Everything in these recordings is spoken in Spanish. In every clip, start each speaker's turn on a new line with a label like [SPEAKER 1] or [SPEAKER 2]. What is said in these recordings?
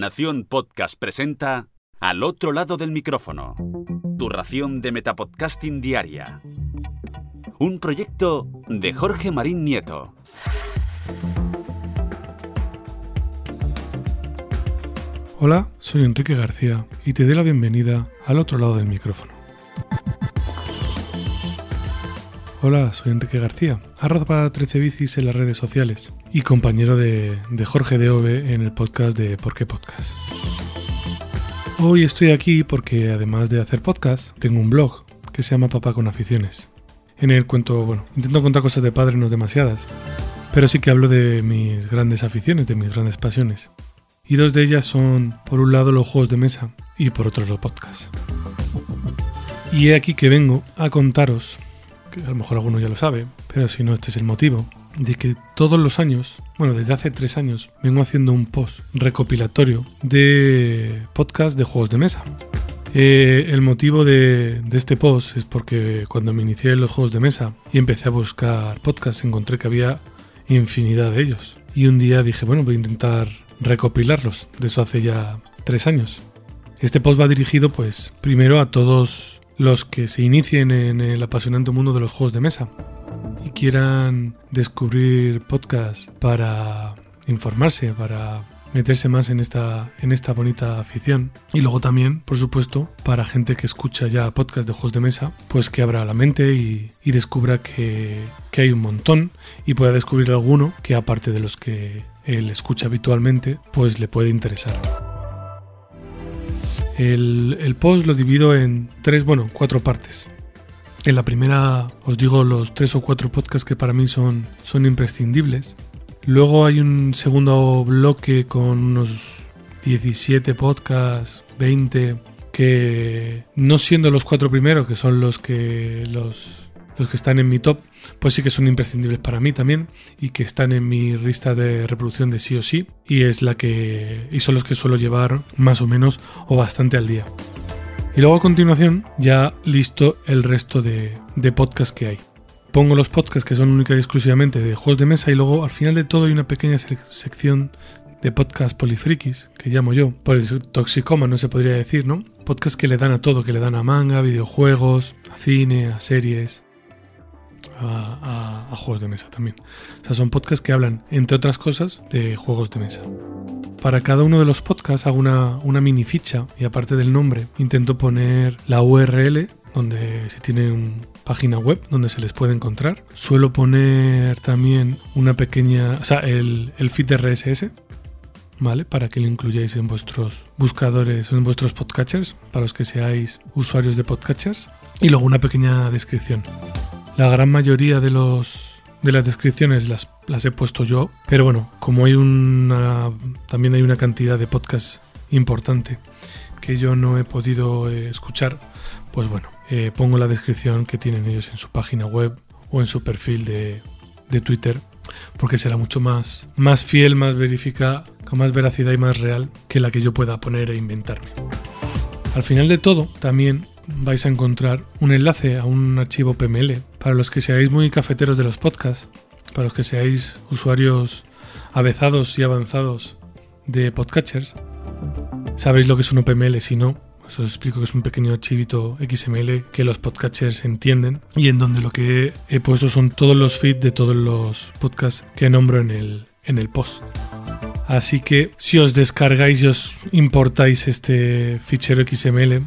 [SPEAKER 1] Nación Podcast presenta Al otro lado del micrófono. Tu ración de Metapodcasting Diaria. Un proyecto de Jorge Marín Nieto.
[SPEAKER 2] Hola, soy Enrique García y te doy la bienvenida al otro lado del micrófono. Hola, soy Enrique García, arroba para 13 bicis en las redes sociales y compañero de, de Jorge de en el podcast de Por qué Podcast. Hoy estoy aquí porque además de hacer podcast, tengo un blog que se llama Papá con Aficiones. En el cuento, bueno, intento contar cosas de padre, no demasiadas, pero sí que hablo de mis grandes aficiones, de mis grandes pasiones. Y dos de ellas son, por un lado, los juegos de mesa y por otro, los podcasts. Y he aquí que vengo a contaros que a lo mejor alguno ya lo sabe, pero si no, este es el motivo, de que todos los años, bueno, desde hace tres años, vengo haciendo un post recopilatorio de podcast de juegos de mesa. Eh, el motivo de, de, este post es porque cuando me inicié en los juegos de mesa y empecé a buscar podcasts, encontré que había infinidad de ellos. Y un día dije, bueno, voy a intentar recopilarlos. De eso hace ya tres años. Este post va dirigido, pues, primero a todos los que se inicien en el apasionante mundo de los juegos de mesa y quieran descubrir podcasts para informarse, para meterse más en esta, en esta bonita afición. Y luego también, por supuesto, para gente que escucha ya podcasts de juegos de mesa, pues que abra la mente y, y descubra que, que, hay un montón y pueda descubrir alguno que aparte de los que él escucha habitualmente, pues le puede interesar. El, post lo divido en tres, bueno, cuatro partes. En la primera os digo los tres o cuatro podcasts que para mí son, son imprescindibles. Luego hay un segundo bloque con unos 17 podcasts, 20, que no siendo los cuatro primeros, que son los que los, los que están en mi top, pues sí que son imprescindibles para mí también y que están en mi lista de reproducción de sí o sí y es la que y son los que suelo llevar más o menos o bastante al día. Y luego a continuación ya listo el resto de, de podcasts que hay. Pongo los podcasts que son única y exclusivamente de juegos de mesa y luego al final de todo hay una pequeña sección de podcast polifrikis, que llamo yo, por toxicoma no se podría decir, ¿no? Podcasts que le dan a todo, que le dan a manga, videojuegos, a cine, a series, a, juegos de mesa también. O sea, son podcasts que hablan, entre otras cosas, de juegos de mesa. Para cada uno de los podcasts hago una, una mini ficha y aparte del nombre intento poner la URL donde si tienen página web donde se les puede encontrar. Suelo poner también una pequeña, o sea, el, el feed RSS, ¿vale? Para que lo incluyáis en vuestros buscadores en vuestros podcatchers, para los que seáis usuarios de podcatchers. Y luego una pequeña descripción. La gran mayoría de los de las descripciones las, las he puesto yo, pero bueno, como hay una también hay una cantidad de podcasts importante que yo no he podido eh, escuchar, pues bueno, eh, pongo la descripción que tienen ellos en su página web o en su perfil de, de Twitter, porque será mucho más, más fiel, más verifica, con más veracidad y más real que la que yo pueda poner e inventarme. Al final de todo, también vais a encontrar un enlace a un archivo PML para los que seáis muy cafeteros de los podcasts, para los que seáis usuarios avezados y avanzados de podcatchers. Sabréis lo que es un PML, si no, os explico que es un pequeño archivito XML que los podcatchers entienden y en donde lo que he puesto son todos los feeds de todos los podcasts que nombro en el, en el post. Así que si os descargáis y os importáis este fichero XML,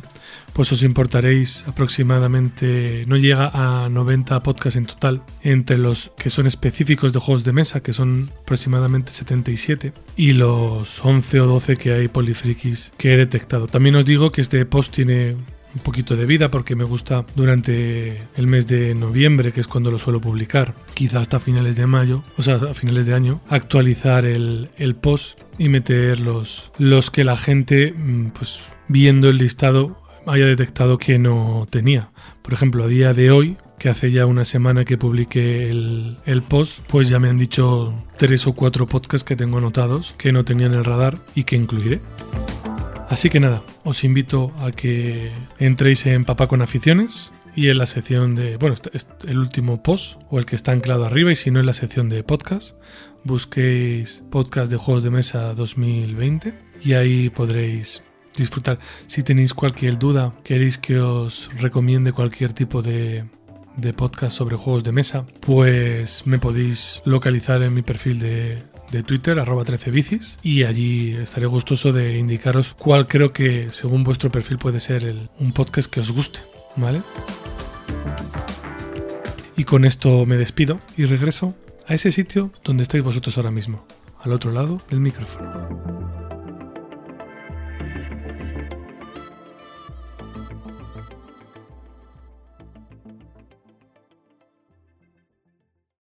[SPEAKER 2] pues os importaréis aproximadamente, no llega a 90 podcasts en total, entre los que son específicos de juegos de mesa, que son aproximadamente 77, y los 11 o 12 que hay polifrikis que he detectado. También os digo que este post tiene un poquito de vida porque me gusta durante el mes de noviembre, que es cuando lo suelo publicar, quizá hasta finales de mayo, o sea, a finales de año, actualizar el, el post y meter los, los que la gente, mm, pues viendo el listado, haya detectado que no tenía. Por ejemplo, a día de hoy, que hace ya una semana que publiqué el, el, post, pues ya me han dicho tres o cuatro podcasts que tengo anotados que no tenían el radar y que incluiré. Así que nada, os invito a que entréis en Papá con Aficiones y en la sección de, bueno, el último post o el que está anclado arriba y si no en la sección de podcast, busquéis podcast de juegos de mesa 2020 y ahí podréis disfrutar. Si tenéis cualquier duda, queréis que os recomiende cualquier tipo de, de podcast sobre juegos de mesa, pues me podéis localizar en mi perfil de, de Twitter, arroba 13 bicis, y allí estaré gustoso de indicaros cuál creo que, según vuestro perfil, puede ser el, un podcast que os guste, ¿vale? Y con esto me despido y regreso a ese sitio donde estáis vosotros ahora mismo, al otro lado del micrófono.